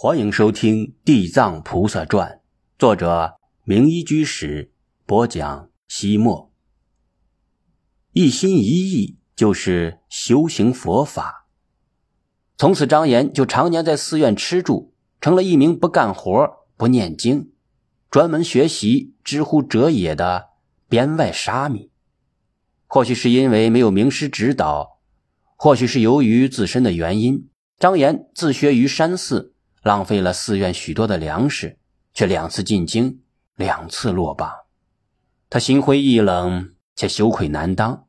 欢迎收听《地藏菩萨传》，作者明一居士播讲。西莫一心一意就是修行佛法。从此，张岩就常年在寺院吃住，成了一名不干活、不念经、专门学习知乎者也的编外沙弥。或许是因为没有名师指导，或许是由于自身的原因，张岩自学于山寺。浪费了寺院许多的粮食，却两次进京，两次落榜。他心灰意冷，且羞愧难当，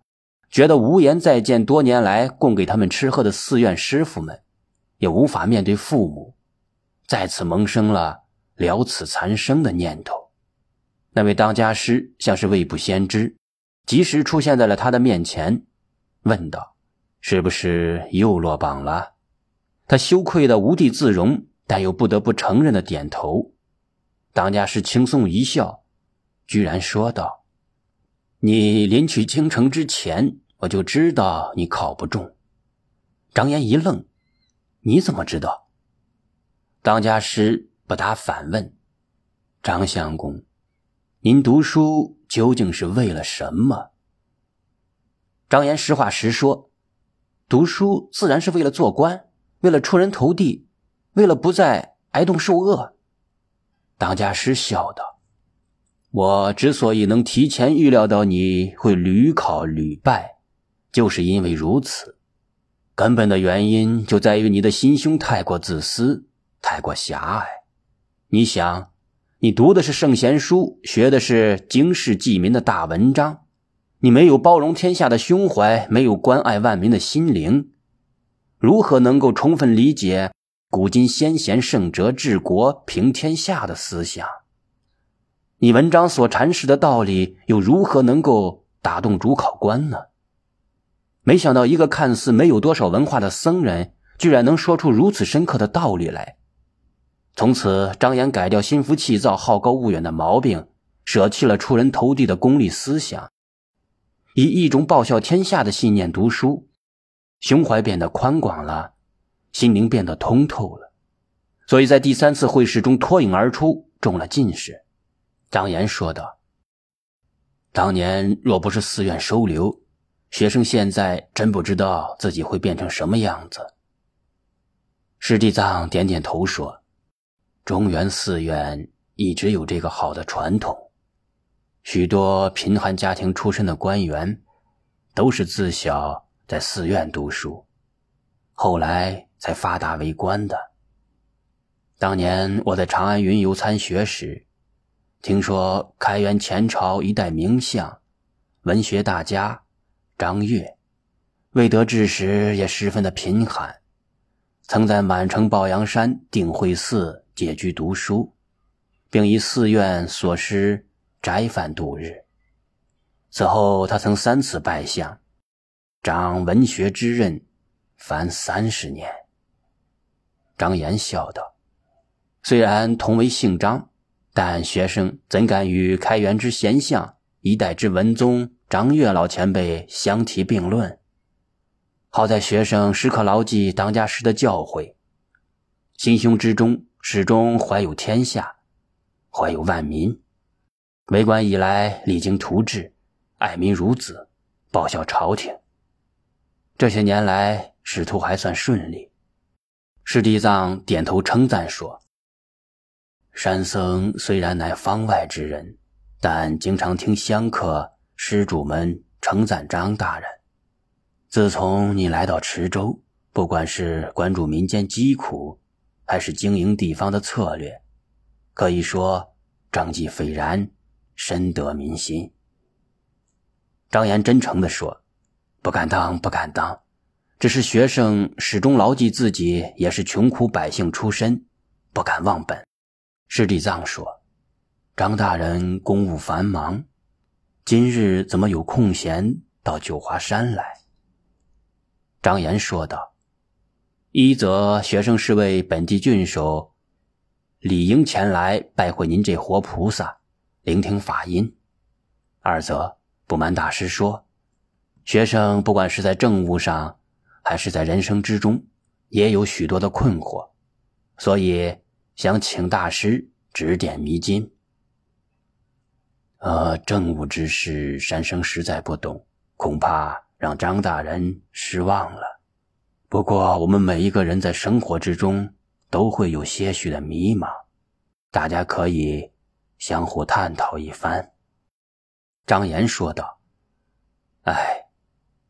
觉得无颜再见多年来供给他们吃喝的寺院师傅们，也无法面对父母，再次萌生了了此残生的念头。那位当家师像是未卜先知，及时出现在了他的面前，问道：“是不是又落榜了？”他羞愧的无地自容。但又不得不承认的点头，当家师轻松一笑，居然说道：“你临去京城之前，我就知道你考不中。”张岩一愣：“你怎么知道？”当家师不答，反问：“张相公，您读书究竟是为了什么？”张岩实话实说：“读书自然是为了做官，为了出人头地。”为了不再挨冻受饿，当家师笑道：“我之所以能提前预料到你会屡考屡败，就是因为如此。根本的原因就在于你的心胸太过自私，太过狭隘。你想，你读的是圣贤书，学的是经世济民的大文章，你没有包容天下的胸怀，没有关爱万民的心灵，如何能够充分理解？”古今先贤圣哲治国平天下的思想，你文章所阐释的道理又如何能够打动主考官呢？没想到一个看似没有多少文化的僧人，居然能说出如此深刻的道理来。从此，张岩改掉心浮气躁、好高骛远的毛病，舍弃了出人头地的功利思想，以一种报效天下的信念读书，胸怀变得宽广了。心灵变得通透了，所以在第三次会试中脱颖而出，中了进士。张岩说道：“当年若不是寺院收留学生，现在真不知道自己会变成什么样子。”师弟藏点点头说：“中原寺院一直有这个好的传统，许多贫寒家庭出身的官员，都是自小在寺院读书，后来。”才发达为官的。当年我在长安云游参学时，听说开元前朝一代名相、文学大家张悦，未得志时也十分的贫寒，曾在满城宝阳山定慧寺解居读书，并以寺院所施斋饭度日。此后，他曾三次拜相，掌文学之任，凡三十年。张岩笑道：“虽然同为姓张，但学生怎敢与开元之贤相、一代之文宗张悦老前辈相提并论？好在学生时刻牢记当家师的教诲，心胸之中始终怀有天下，怀有万民。为官以来，励精图治，爱民如子，报效朝廷。这些年来，仕途还算顺利。”师地藏点头称赞说：“山僧虽然乃方外之人，但经常听香客、施主们称赞张大人。自从你来到池州，不管是关注民间疾苦，还是经营地方的策略，可以说政绩斐然，深得民心。”张岩真诚地说：“不敢当，不敢当。”只是学生始终牢记自己也是穷苦百姓出身，不敢忘本。师弟藏说：“张大人公务繁忙，今日怎么有空闲到九华山来？”张岩说道：“一则学生是为本地郡守，理应前来拜会您这活菩萨，聆听法音；二则不瞒大师说，学生不管是在政务上。”还是在人生之中，也有许多的困惑，所以想请大师指点迷津。呃，政务之事，山生实在不懂，恐怕让张大人失望了。不过，我们每一个人在生活之中都会有些许的迷茫，大家可以相互探讨一番。”张岩说道。“哎，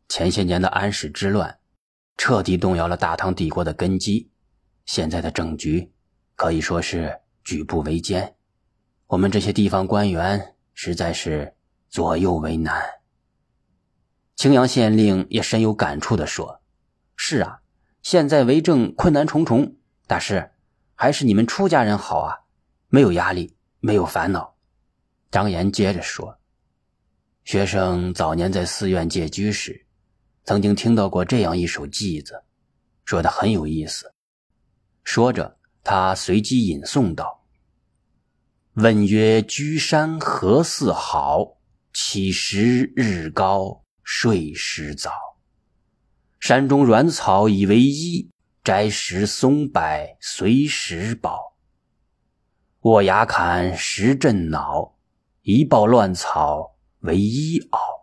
前些年的安史之乱，彻底动摇了大唐帝国的根基，现在的政局可以说是举步维艰，我们这些地方官员。”实在是左右为难。青阳县令也深有感触地说：“是啊，现在为政困难重重。大师，还是你们出家人好啊，没有压力，没有烦恼。”张岩接着说：“学生早年在寺院借居时，曾经听到过这样一首偈子，说的很有意思。”说着，他随机吟诵道。问曰：“居山何似好？起时日高睡时早。山中软草以为衣，摘时松柏随时宝。卧崖坎时震恼，一抱乱草为衣袄。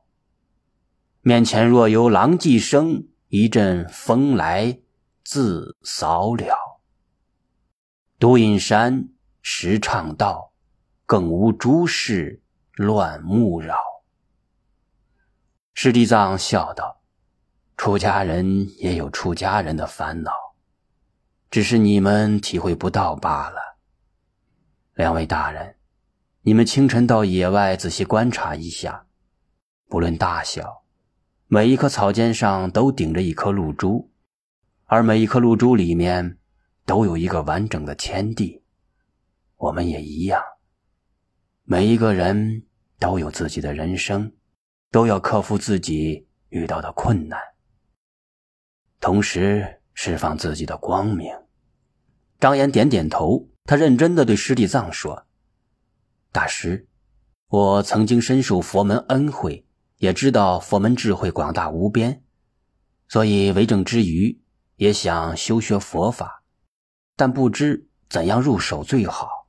面前若有狼藉声，一阵风来自扫了。独饮山时唱道。”更无诸事乱目扰。师弟藏笑道：“出家人也有出家人的烦恼，只是你们体会不到罢了。”两位大人，你们清晨到野外仔细观察一下，不论大小，每一棵草尖上都顶着一颗露珠，而每一颗露珠里面都有一个完整的天地。我们也一样。每一个人都有自己的人生，都要克服自己遇到的困难，同时释放自己的光明。张岩点点头，他认真的对师弟藏说：“大师，我曾经深受佛门恩惠，也知道佛门智慧广大无边，所以为政之余也想修学佛法，但不知怎样入手最好。”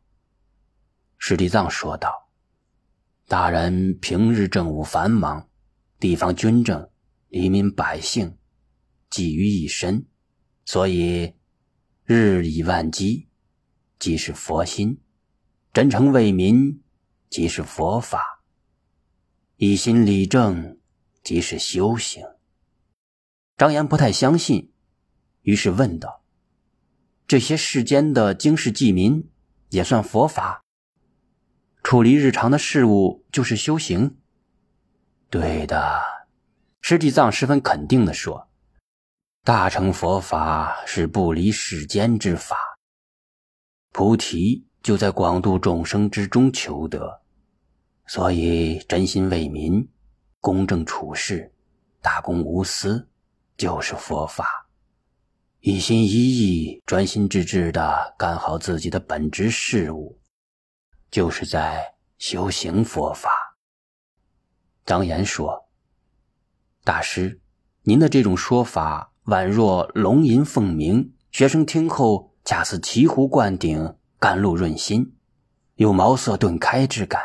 师弟藏说道：“大人平日政务繁忙，地方军政、黎民百姓寄于一身，所以日以万机，即是佛心；真诚为民，即是佛法；一心理政，即是修行。”张岩不太相信，于是问道：“这些世间的经世济民，也算佛法？”处理日常的事物就是修行。对的，师弟藏十分肯定地说：“大乘佛法是不离世间之法，菩提就在广度众生之中求得。所以真心为民，公正处事，大公无私，就是佛法。一心一意、专心致志地干好自己的本职事务。”就是在修行佛法。张岩说：“大师，您的这种说法宛若龙吟凤鸣，学生听后恰似醍醐灌顶，甘露润心，有茅塞顿开之感。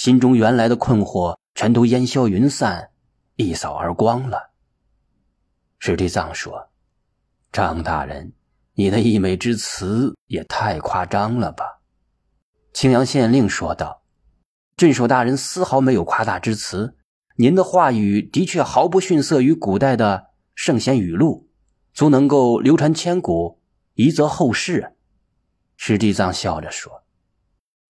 心中原来的困惑全都烟消云散，一扫而光了。”史地藏说：“张大人，你的溢美之词也太夸张了吧？”青阳县令说道：“镇守大人丝毫没有夸大之词，您的话语的确毫不逊色于古代的圣贤语录，足能够流传千古，遗泽后世。”史地藏笑着说：“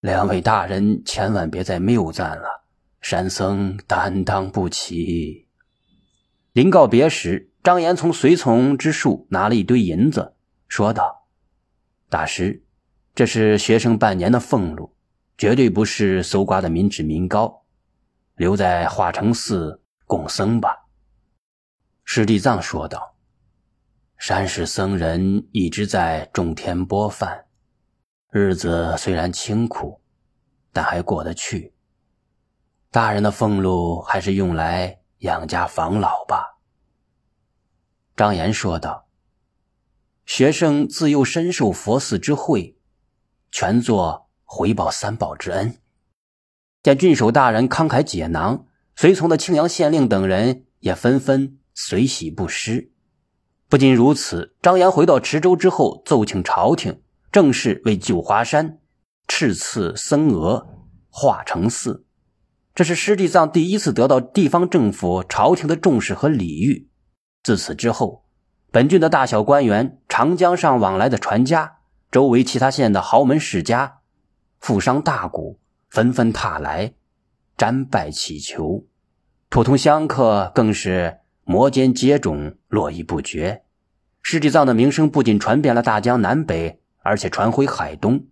两位大人千万别再谬赞了，山僧担当不起。”临告别时，张岩从随从之处拿了一堆银子，说道：“大师。”这是学生半年的俸禄，绝对不是搜刮的民脂民膏，留在化成寺供僧吧。”师弟藏说道。“山氏僧人一直在种田播饭，日子虽然清苦，但还过得去。大人的俸禄还是用来养家防老吧。”张岩说道。学生自幼深受佛寺之惠，全作回报三宝之恩。见郡守大人慷慨解囊，随从的庆阳县令等人也纷纷随喜不施。不仅如此，张岩回到池州之后，奏请朝廷正式为九华山敕赐僧额，化成寺。这是师弟藏第一次得到地方政府朝廷的重视和礼遇。自此之后，本郡的大小官员、长江上往来的船家、周围其他县的豪门世家、富商大贾，纷纷踏来瞻拜祈求；普通香客更是摩肩接踵，络绎不绝。师弟藏的名声不仅传遍了大江南北，而且传回海东，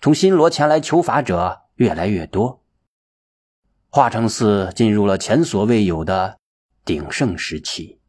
从新罗前来求法者越来越多。化成寺进入了前所未有的鼎盛时期。